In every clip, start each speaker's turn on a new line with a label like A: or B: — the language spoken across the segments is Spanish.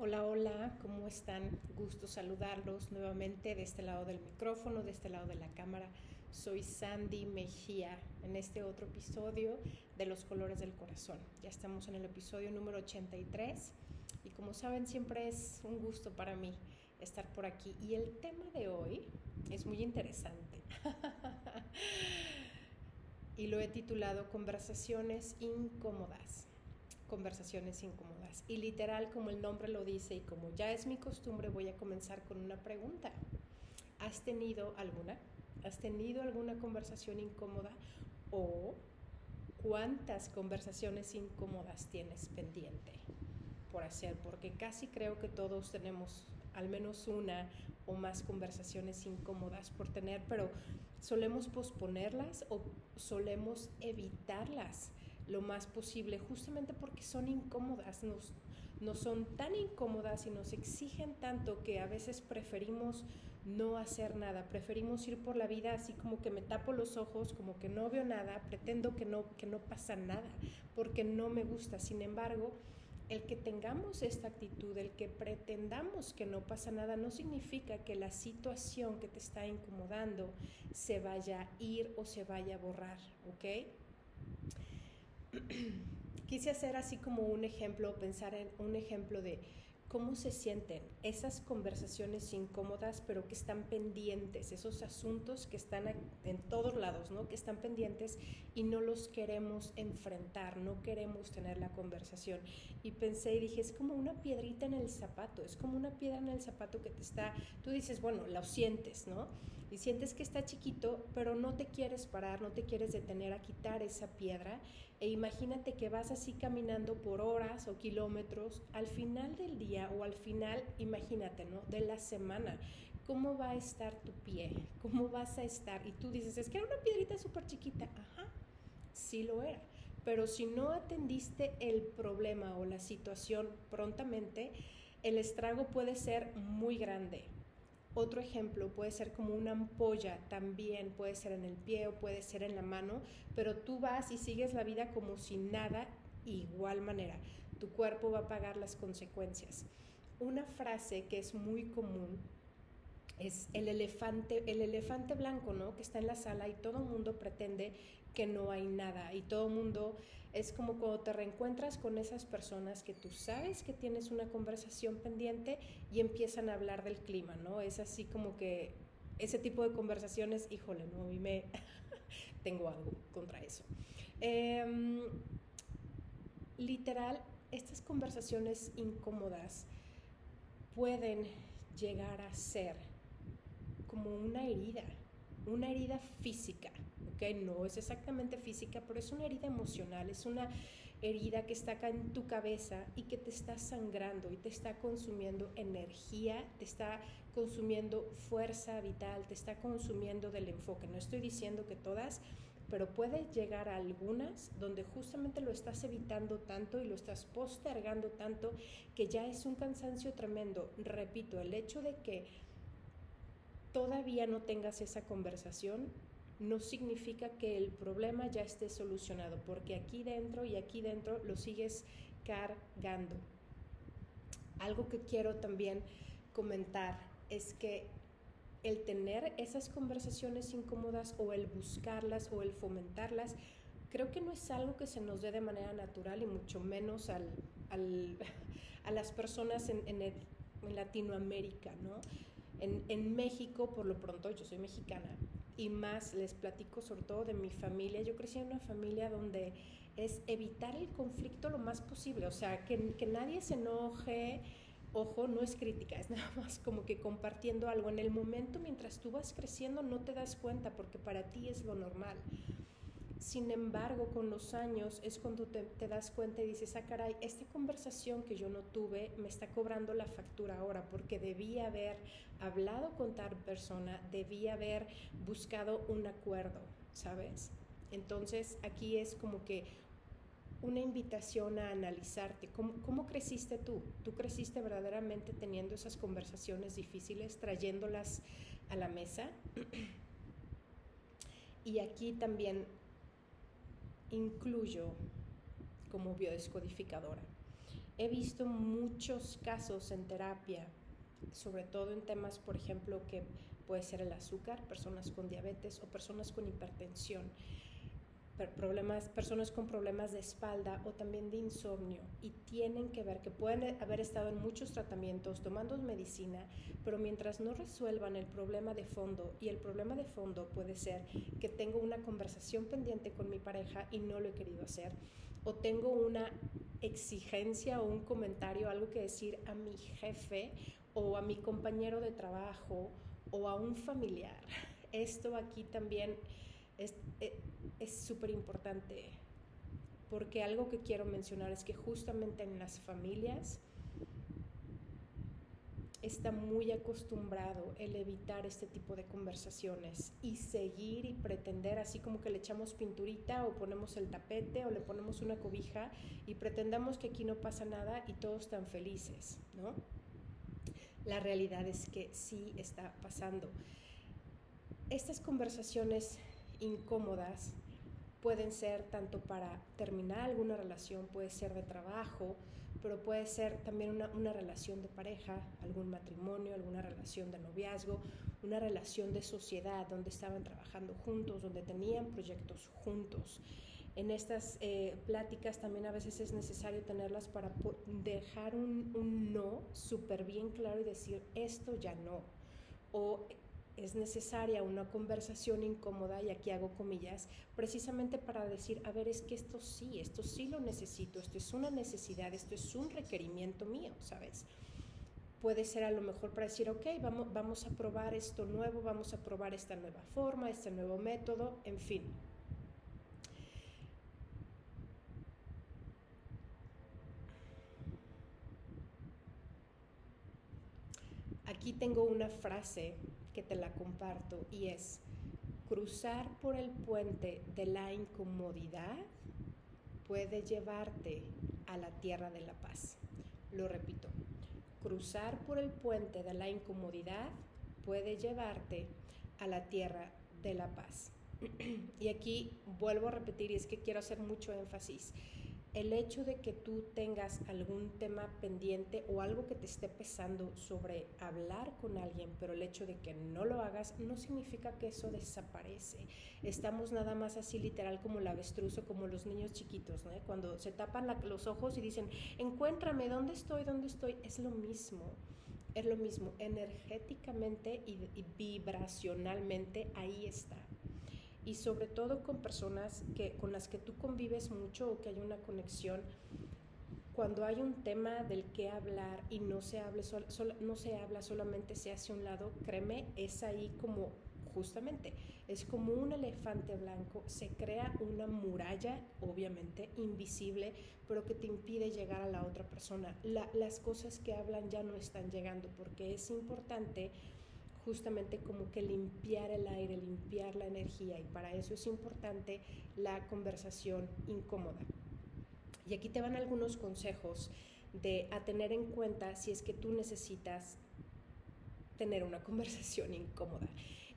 A: Hola, hola, ¿cómo están? Gusto saludarlos nuevamente de este lado del micrófono, de este lado de la cámara. Soy Sandy Mejía en este otro episodio de Los Colores del Corazón. Ya estamos en el episodio número 83 y como saben siempre es un gusto para mí estar por aquí. Y el tema de hoy es muy interesante y lo he titulado Conversaciones incómodas conversaciones incómodas. Y literal, como el nombre lo dice y como ya es mi costumbre, voy a comenzar con una pregunta. ¿Has tenido alguna? ¿Has tenido alguna conversación incómoda? ¿O cuántas conversaciones incómodas tienes pendiente por hacer? Porque casi creo que todos tenemos al menos una o más conversaciones incómodas por tener, pero solemos posponerlas o solemos evitarlas lo más posible, justamente porque son incómodas, nos, no son tan incómodas y nos exigen tanto que a veces preferimos no hacer nada, preferimos ir por la vida así como que me tapo los ojos, como que no veo nada, pretendo que no, que no pasa nada, porque no me gusta. Sin embargo, el que tengamos esta actitud, el que pretendamos que no pasa nada, no significa que la situación que te está incomodando se vaya a ir o se vaya a borrar, ¿ok? Quise hacer así como un ejemplo, pensar en un ejemplo de cómo se sienten esas conversaciones incómodas, pero que están pendientes, esos asuntos que están en todos lados, ¿no? Que están pendientes y no los queremos enfrentar, no queremos tener la conversación. Y pensé y dije, es como una piedrita en el zapato, es como una piedra en el zapato que te está, tú dices, bueno, lo sientes, ¿no? Y sientes que está chiquito, pero no te quieres parar, no te quieres detener a quitar esa piedra. E imagínate que vas así caminando por horas o kilómetros, al final del día, o al final, imagínate, ¿no? De la semana, ¿cómo va a estar tu pie? ¿Cómo vas a estar? Y tú dices, es que era una piedrita súper chiquita. Ajá, sí lo era. Pero si no atendiste el problema o la situación prontamente, el estrago puede ser muy grande. Otro ejemplo puede ser como una ampolla, también puede ser en el pie o puede ser en la mano, pero tú vas y sigues la vida como si nada igual manera. Tu cuerpo va a pagar las consecuencias. Una frase que es muy común es el elefante, el elefante blanco, ¿no? Que está en la sala y todo el mundo pretende que no hay nada y todo mundo es como cuando te reencuentras con esas personas que tú sabes que tienes una conversación pendiente y empiezan a hablar del clima, ¿no? Es así como que ese tipo de conversaciones, híjole, no, a mí me tengo algo contra eso. Em, literal, estas conversaciones incómodas pueden llegar a ser como una herida, una herida física, ¿ok? No es exactamente física, pero es una herida emocional, es una herida que está acá en tu cabeza y que te está sangrando y te está consumiendo energía, te está consumiendo fuerza vital, te está consumiendo del enfoque. No estoy diciendo que todas pero puede llegar a algunas donde justamente lo estás evitando tanto y lo estás postergando tanto que ya es un cansancio tremendo. Repito, el hecho de que todavía no tengas esa conversación no significa que el problema ya esté solucionado, porque aquí dentro y aquí dentro lo sigues cargando. Algo que quiero también comentar es que el tener esas conversaciones incómodas o el buscarlas o el fomentarlas, creo que no es algo que se nos dé de manera natural y mucho menos al, a las personas en, en, Latinoamérica, ¿no? En, en, México, por lo pronto, yo soy mexicana y más les platico sobre todo de mi familia. Yo crecí en una familia donde es evitar el conflicto lo más posible, o sea, que, que nadie se enoje, Ojo, no es crítica, es nada más como que compartiendo algo. En el momento mientras tú vas creciendo no te das cuenta porque para ti es lo normal. Sin embargo, con los años es cuando te, das cuenta y dices, ah, caray, esta conversación que yo no tuve me está cobrando la factura ahora porque debí haber hablado con tal persona, debí haber buscado un acuerdo, ¿sabes? Entonces aquí es como que una invitación a analizarte. ¿Cómo, creciste tú? ¿Tú creciste verdaderamente teniendo esas conversaciones difíciles, trayéndolas a la mesa? y aquí también incluyo como biodescodificadora. He visto muchos casos en terapia, sobre todo en temas, por ejemplo, que puede ser el azúcar, personas con diabetes o personas con hipertensión problemas, personas con problemas de espalda o también de insomnio y tienen que ver que pueden haber estado en muchos tratamientos tomando medicina, pero mientras no resuelvan el problema de fondo y el problema de fondo puede ser que tengo una conversación pendiente con mi pareja y no lo he querido hacer o tengo una exigencia o un comentario, algo que decir a mi jefe o a mi compañero de trabajo o a un familiar. Esto aquí también es súper importante porque algo que quiero mencionar es que justamente en las familias está muy acostumbrado el evitar este tipo de conversaciones y seguir y pretender así como que le echamos pinturita o ponemos el tapete o le ponemos una cobija y pretendamos que aquí no pasa nada y todos están felices, ¿no? La realidad es que sí está pasando. Estas conversaciones incómodas pueden ser tanto para terminar alguna relación, puede ser de trabajo, pero puede ser también una, una, relación de pareja, algún matrimonio, alguna relación de noviazgo, una relación de sociedad donde estaban trabajando juntos, donde tenían proyectos juntos. En estas eh, pláticas también a veces es necesario tenerlas para dejar un, un no súper bien claro y decir esto ya no. Es necesaria una conversación incómoda, y aquí hago comillas, precisamente para decir, a ver, es que esto sí, esto sí lo necesito, esto es una necesidad, esto es un requerimiento mío, ¿sabes? Puede ser a lo mejor para decir, ok, vamos, vamos a probar esto nuevo, vamos a probar esta nueva forma, este nuevo método, en fin. Aquí tengo una frase que te la comparto y es cruzar por el puente de la incomodidad puede llevarte a la tierra de la paz. Lo repito, cruzar por el puente de la incomodidad puede llevarte a la tierra de la paz. y aquí vuelvo a repetir y es que quiero hacer mucho énfasis el hecho de que tú tengas algún tema pendiente o algo que te esté pesando sobre hablar con alguien, pero el hecho de que no lo hagas no significa que eso desaparece. Estamos nada más así literal como el avestruz o como los niños chiquitos, ¿no? cuando se tapan los ojos y dicen, encuéntrame, ¿dónde estoy? ¿Dónde estoy? Es lo mismo. Es lo mismo, energéticamente y vibracionalmente ahí está y sobre todo con personas que, con las que tú convives mucho o que hay una conexión, cuando hay un tema del que hablar y no se, hable no se habla, solamente se hace un lado, créeme, es ahí como justamente, es como un elefante blanco, se crea una muralla, obviamente, invisible, pero que te impide llegar a la otra persona. las cosas que hablan ya no están llegando porque es importante justamente como que limpiar el aire, limpiar la energía y para eso es importante la conversación incómoda. Y aquí te van algunos consejos de a tener en cuenta si es que tú necesitas tener una conversación incómoda.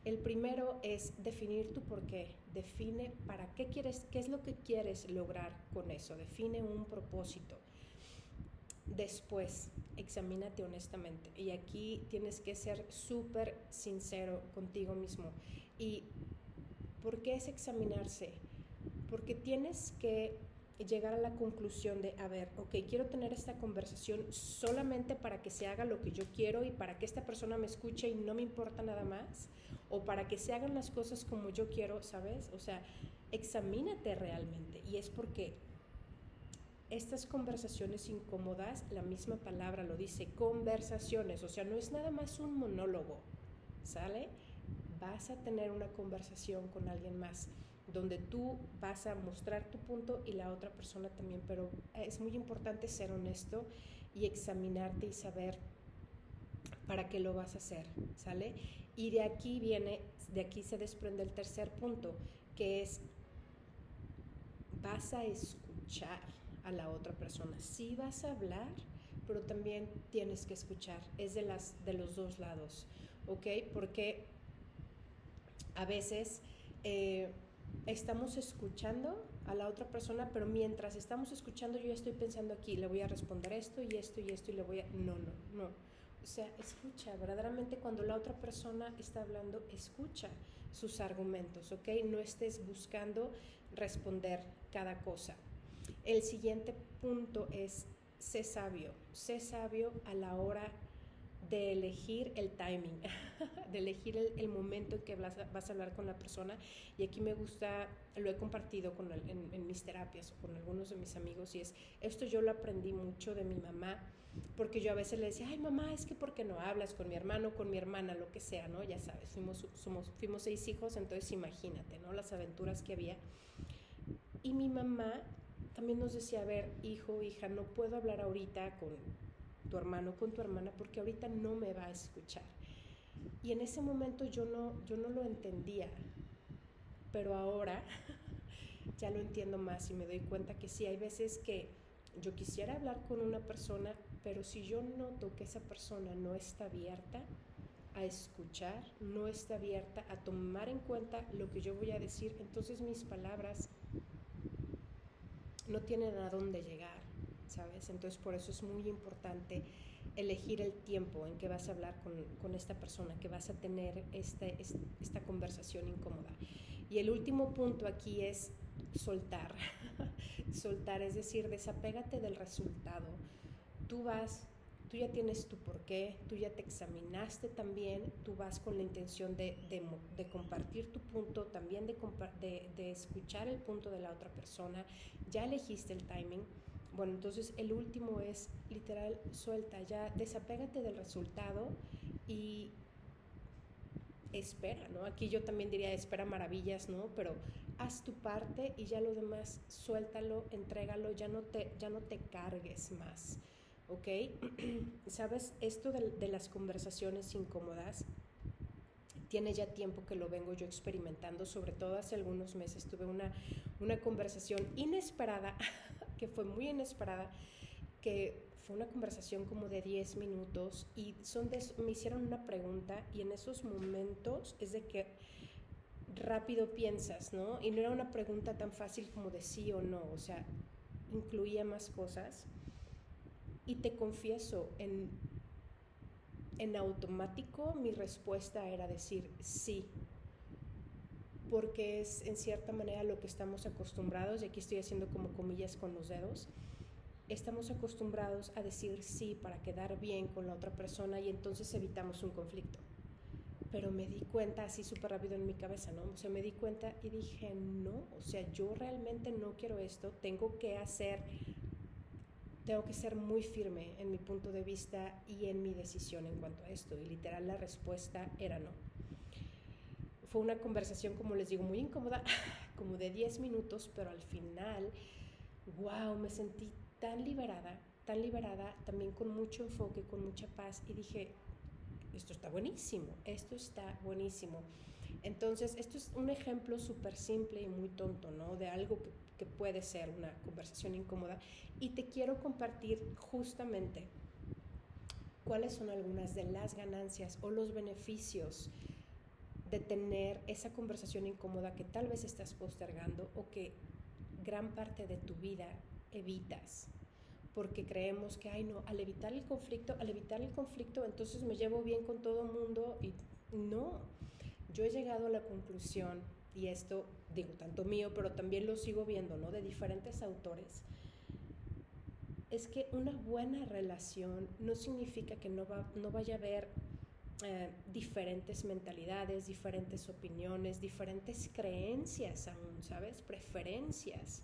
A: El primero es definir tu por qué. Define para qué quieres, qué es lo que quieres lograr con eso. Define un propósito. Después, examínate honestamente. Y aquí tienes que ser súper sincero contigo mismo. ¿Y por qué es examinarse? Porque tienes que llegar a la conclusión de, a ver, ok, quiero tener esta conversación solamente para que se haga lo que yo quiero y para que esta persona me escuche y no me importa nada más, o para que se hagan las cosas como yo quiero, ¿sabes? O sea, examínate realmente. Y es porque estas conversaciones incómodas, la misma palabra lo dice, conversaciones, o sea, no es nada más un monólogo, ¿sale? Vas a tener una conversación con alguien más donde tú vas a mostrar tu punto y la otra persona también, pero es muy importante ser honesto y examinarte y saber para qué lo vas a hacer, ¿sale? Y de aquí viene, de aquí se desprende el tercer punto, que es vas a escuchar a la otra persona. Sí vas a hablar, pero también tienes que escuchar. Es de, las, de los dos lados, ¿ok? Porque a veces eh, estamos escuchando a la otra persona, pero mientras estamos escuchando yo estoy pensando aquí, le voy a responder esto y esto y esto y le voy a... No, no, no. O sea, escucha, verdaderamente cuando la otra persona está hablando, escucha sus argumentos, ¿ok? No estés buscando responder cada cosa. El siguiente punto es, sé sabio, sé sabio a la hora de elegir el timing, de elegir el, momento en que vas a, hablar con la persona. Y aquí me gusta, lo he compartido con en, mis terapias o con algunos de mis amigos, y es, esto yo lo aprendí mucho de mi mamá, porque yo a veces le decía, ay mamá, es que porque no hablas con mi hermano, con mi hermana, lo que sea, ¿no? Ya sabes, fuimos, fuimos seis hijos, entonces imagínate, ¿no? Las aventuras que había. Y mi mamá también nos decía, a ver, hijo, hija, no puedo hablar ahorita con tu hermano, con tu hermana, porque ahorita no me va a escuchar. Y en ese momento yo no, yo no lo entendía, pero ahora ya lo entiendo más y me doy cuenta que sí, hay veces que yo quisiera hablar con una persona, pero si yo noto que esa persona no está abierta a escuchar, no está abierta a tomar en cuenta lo que yo voy a decir, entonces mis palabras no tienen a dónde llegar. ¿sabes? Entonces por eso es muy importante elegir el tiempo en que vas a hablar con, esta persona, que vas a tener este, esta conversación incómoda. Y el último punto aquí es soltar, soltar, es decir, desapégate del resultado. Tú vas, tú ya tienes tu porqué, tú ya te examinaste también, tú vas con la intención de, compartir tu punto, también de, de escuchar el punto de la otra persona, ya elegiste el timing bueno, entonces el último es literal, suelta, ya desapégate del resultado y espera, ¿no? Aquí yo también diría espera maravillas, ¿no? Pero haz tu parte y ya lo demás suéltalo, entrégalo, ya no te, ya no te cargues más, ¿ok? Sabes, esto de, las conversaciones incómodas tiene ya tiempo que lo vengo yo experimentando, sobre todo hace algunos meses tuve una, una conversación inesperada que fue muy inesperada, que fue una conversación como de 10 minutos y son me hicieron una pregunta y en esos momentos es de que rápido piensas, ¿no? Y no era una pregunta tan fácil como de sí o no, o sea, incluía más cosas. Y te confieso, en, en automático mi respuesta era decir sí, porque es en cierta manera lo que estamos acostumbrados, y aquí estoy haciendo como comillas con los dedos, estamos acostumbrados a decir sí para quedar bien con la otra persona y entonces evitamos un conflicto. Pero me di cuenta así súper rápido en mi cabeza, ¿no? O sea, me di cuenta y dije, no, o sea, yo realmente no quiero esto, tengo que hacer, tengo que ser muy firme en mi punto de vista y en mi decisión en cuanto a esto. Y literal la respuesta era no fue una conversación, como les digo, muy incómoda, como de 10 minutos, pero al final, wow, me sentí tan liberada, tan liberada, también con mucho enfoque, con mucha paz, y dije, esto está buenísimo, esto está buenísimo. Entonces, esto es un ejemplo súper simple y muy tonto, ¿no? De algo que, que, puede ser una conversación incómoda. Y te quiero compartir justamente cuáles son algunas de las ganancias o los beneficios de tener esa conversación incómoda que tal vez estás postergando o que gran parte de tu vida evitas porque creemos que, ay no, al evitar el conflicto, al evitar el conflicto, entonces me llevo bien con todo el mundo y no, yo he llegado a la conclusión, y esto digo tanto mío, pero también lo sigo viendo, ¿no? De diferentes autores, es que una buena relación no significa que no, va, no vaya a haber eh, diferentes mentalidades, diferentes opiniones, diferentes creencias aún, ¿sabes? Preferencias.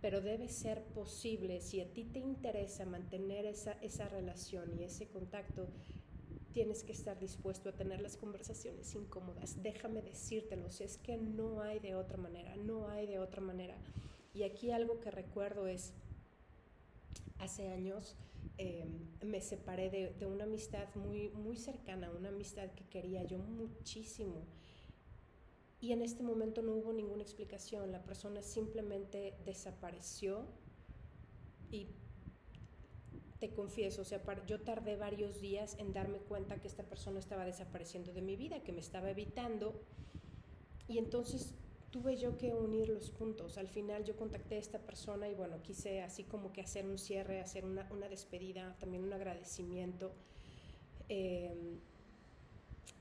A: Pero debe ser posible, si a ti te interesa mantener esa, esa relación y ese contacto, tienes que estar dispuesto a tener las conversaciones incómodas. Déjame decírtelo, si es que no hay de otra manera, no hay de otra manera. Y aquí algo que recuerdo es, hace años, Em, me separé de, una amistad muy, muy cercana, una amistad que quería yo muchísimo. Y en este momento no hubo ninguna explicación, la persona simplemente desapareció y te confieso, o sea, yo tardé varios días en darme cuenta que esta persona estaba desapareciendo de mi vida, que me estaba evitando. Y entonces tuve yo que unir los puntos. Al final yo contacté a esta persona y bueno, quise así como que hacer un cierre, hacer una, una despedida, también un agradecimiento. Em,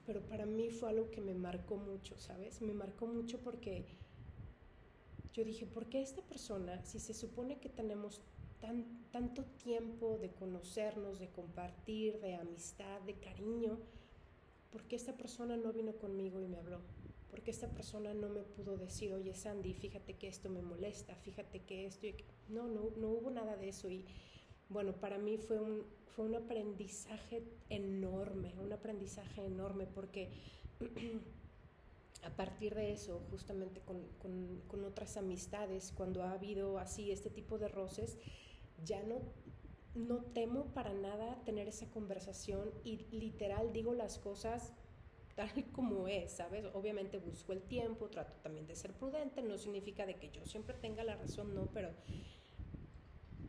A: pero para mí fue algo que me marcó mucho, ¿sabes? Me marcó mucho porque yo dije, ¿por qué esta persona, si se supone que tenemos tan, tanto tiempo de conocernos, de compartir, de amistad, de cariño, ¿por qué esta persona no vino conmigo y me habló? ¿Por qué esta persona no me pudo decir, oye Sandy, fíjate que esto me molesta, fíjate que esto... No, no, no hubo nada de eso y bueno, para mí fue un, fue un aprendizaje enorme, un aprendizaje enorme porque a partir de eso, justamente con, con, otras amistades, cuando ha habido así este tipo de roces, ya no, no temo para nada tener esa conversación y literal digo las cosas tal como es, ¿sabes? Obviamente busco el tiempo, trato también de ser prudente, no significa de que yo siempre tenga la razón, no, pero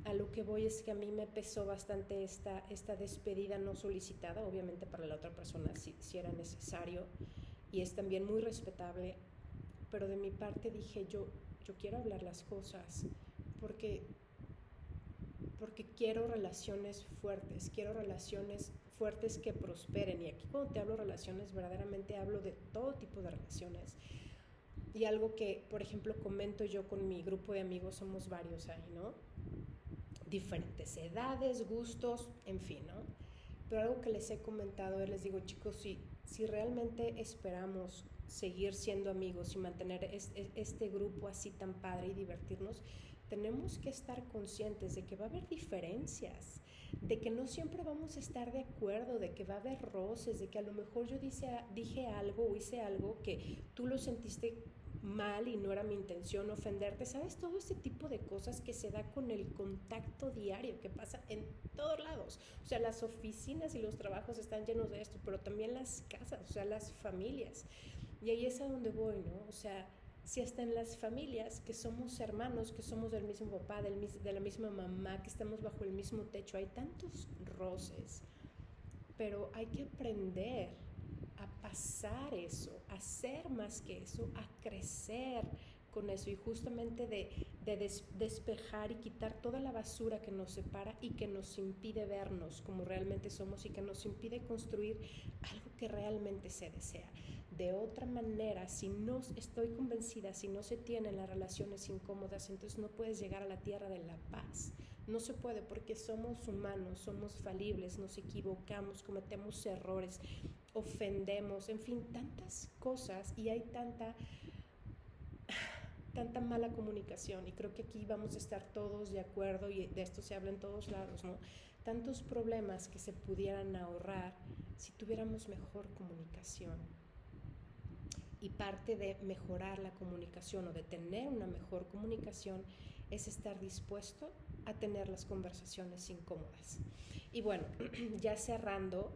A: a lo que voy es que a mí me pesó bastante esta, esta despedida no solicitada, obviamente para la otra persona si, si era necesario y es también muy respetable, pero de mi parte dije yo, yo quiero hablar las cosas porque, porque quiero relaciones fuertes, quiero relaciones fuertes que prosperen y aquí cuando te hablo relaciones verdaderamente hablo de todo tipo de relaciones. Y algo que, por ejemplo, comento yo con mi grupo de amigos, somos varios ahí, ¿no? diferentes edades, gustos, en fin, ¿no? Pero algo que les he comentado, les digo, chicos, si, si realmente esperamos seguir siendo amigos y mantener este, grupo así tan padre y divertirnos, tenemos que estar conscientes de que va a haber diferencias, de que no siempre vamos a estar de acuerdo, de que va a haber roces, de que a lo mejor yo dije algo o hice algo que tú lo sentiste mal y no era mi intención ofenderte, ¿sabes? Todo este tipo de cosas que se da con el contacto diario que pasa en todos lados. O sea, las oficinas y los trabajos están llenos de esto, pero también las casas, o sea, las familias. Y ahí es a donde voy, ¿no? O sea, si hasta en las familias que somos hermanos, que somos del mismo papá, del, de la misma mamá, que estamos bajo el mismo techo, hay tantos roces, pero hay que aprender a pasar eso, a ser más que eso, a crecer con eso y justamente de, despejar y quitar toda la basura que nos separa y que nos impide vernos como realmente somos y que nos impide construir algo que realmente se desea. De otra manera, si no estoy convencida, si no se tienen las relaciones incómodas, entonces no puedes llegar a la tierra de la paz. No se puede porque somos humanos, somos falibles, nos equivocamos, cometemos errores, ofendemos, en fin, tantas cosas y hay tanta tanta mala comunicación y creo que aquí vamos a estar todos de acuerdo y de esto se habla en todos lados, ¿no? Tantos problemas que se pudieran ahorrar si tuviéramos mejor comunicación. Y parte de mejorar la comunicación o de tener una mejor comunicación es estar dispuesto a tener las conversaciones incómodas. Y bueno, ya cerrando,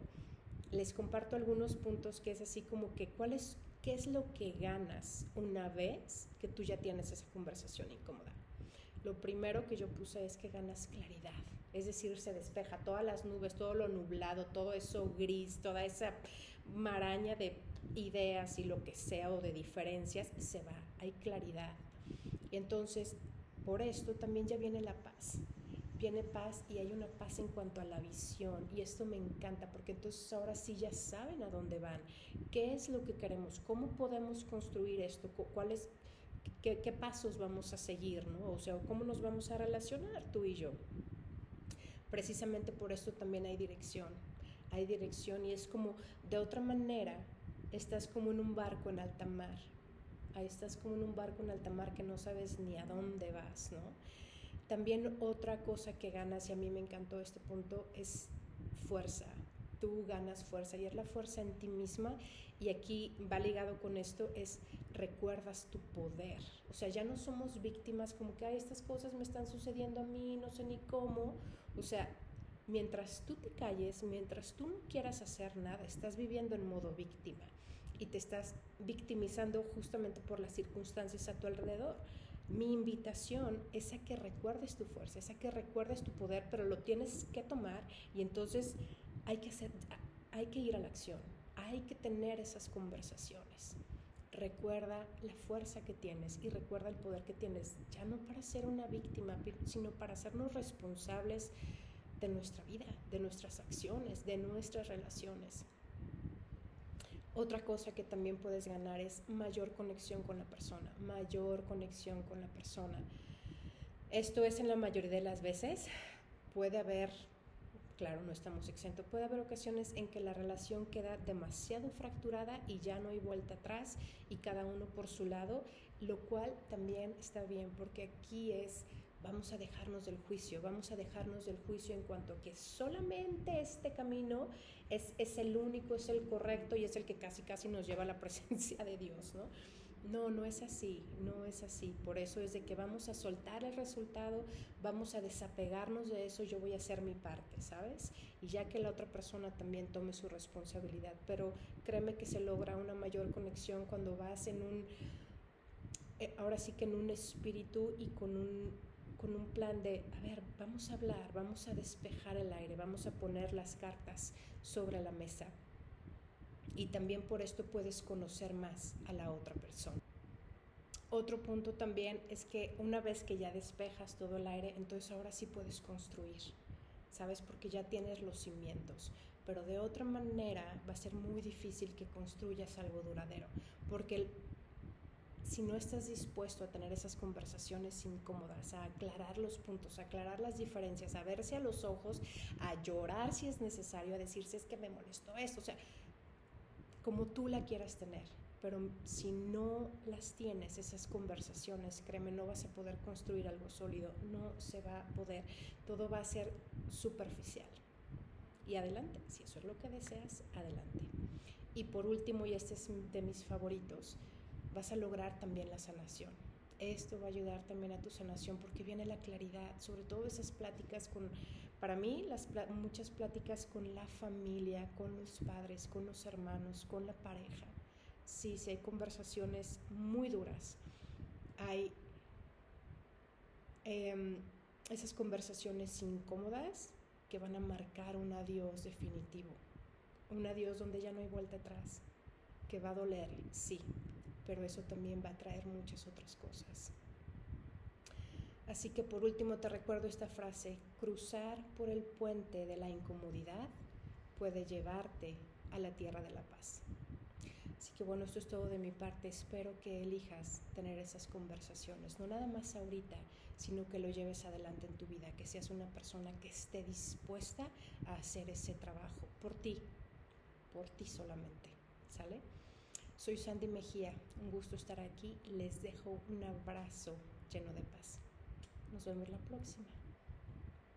A: les comparto algunos puntos que es así como que cuál qué es lo que ganas una vez que tú ya tienes esa conversación incómoda. Lo primero que yo puse es que ganas claridad, es decir, se despeja todas las nubes, todo lo nublado, todo eso gris, toda esa maraña de ideas y lo que sea o de diferencias, se va, hay claridad. Y entonces, por esto también ya viene la paz viene paz y hay una paz en cuanto a la visión y esto me encanta porque entonces ahora sí ya saben a dónde van, qué es lo que queremos, cómo podemos construir esto, cuáles, qué, qué pasos vamos a seguir, ¿no? O sea, cómo nos vamos a relacionar tú y yo. Precisamente por esto también hay dirección, hay dirección y es como de otra manera estás como en un barco en alta mar. Ahí estás como en un barco en alta mar que no sabes ni a dónde vas, ¿no? También otra cosa que ganas, y a mí me encantó este punto, es fuerza. Tú ganas fuerza y es la fuerza en ti misma. Y aquí va ligado con esto, es recuerdas tu poder. O sea, ya no somos víctimas como que, estas cosas me están sucediendo a mí, no sé ni cómo. O sea, mientras tú te calles, mientras tú no quieras hacer nada, estás viviendo en modo víctima y te estás victimizando justamente por las circunstancias a tu alrededor. Mi invitación es a que recuerdes tu fuerza, es a que recuerdes tu poder, pero lo tienes que tomar y entonces hay que, hacer, hay que ir a la acción, hay que tener esas conversaciones. recuerda la fuerza que tienes y recuerda el poder que tienes, ya no para ser una víctima, sino para hacernos responsables de nuestra vida, de nuestras acciones, de nuestras relaciones. Otra cosa que también puedes ganar es mayor conexión con la persona, mayor conexión con la persona. Esto es en la mayoría de las veces. Puede haber claro, no estamos exentos. Puede haber ocasiones en que la relación queda demasiado fracturada y ya no hay vuelta atrás y cada uno por su lado, lo cual también está bien porque aquí es vamos a dejarnos del juicio, vamos a dejarnos del juicio en cuanto que solamente este camino es, es el único, es el correcto y es el que casi casi nos lleva a la presencia de Dios, ¿no? No, no es así, no es así. Por eso es de que vamos a soltar el resultado, vamos a desapegarnos de eso, yo voy a hacer mi parte, ¿sabes? Y ya que la otra persona también tome su responsabilidad. Pero créeme que se logra una mayor conexión cuando vas en un, eh, ahora sí que en un espíritu y con un, con un plan de, a ver, vamos a hablar, vamos a despejar el aire, vamos a poner las cartas sobre la mesa y también por esto puedes conocer más a la otra persona. Otro punto también es que una vez que ya despejas todo el aire, entonces ahora sí puedes construir, ¿sabes? Porque ya tienes los cimientos. Pero de otra manera va a ser muy difícil que construyas algo duradero, porque si no estás dispuesto a tener esas conversaciones incómodas, a aclarar los puntos, a aclarar las diferencias, a verse a los ojos, a llorar si es necesario, a decirse es que me molestó esto, o sea, como tú la quieras tener. Pero si no las tienes, esas conversaciones, créeme, no vas a poder construir algo sólido, no se va a poder, todo va a ser superficial. Y adelante, si eso es lo que deseas, adelante. Y por último, y este es de mis favoritos, vas a lograr también la sanación. Esto va a ayudar también a tu sanación porque viene la claridad, sobre todo esas pláticas con para mí, las muchas pláticas con la familia, con los padres, con los hermanos, con la pareja. Sí, sí hay conversaciones muy duras. Hay em, esas conversaciones incómodas que van a marcar un adiós definitivo. Un adiós donde ya no hay vuelta atrás. Que va a doler, sí, pero eso también va a traer muchas otras cosas. Así que por último te recuerdo esta frase, cruzar por el puente de la incomodidad puede llevarte a la tierra de la paz. Así que bueno, esto es todo de mi parte. Espero que elijas tener esas conversaciones, no nada más ahorita, sino que lo lleves adelante en tu vida, que seas una persona que esté dispuesta a hacer ese trabajo por ti, por ti solamente. ¿Sale? Soy Sandy Mejía, un gusto estar aquí. Les dejo un abrazo lleno de paz. Nos vemos la próxima.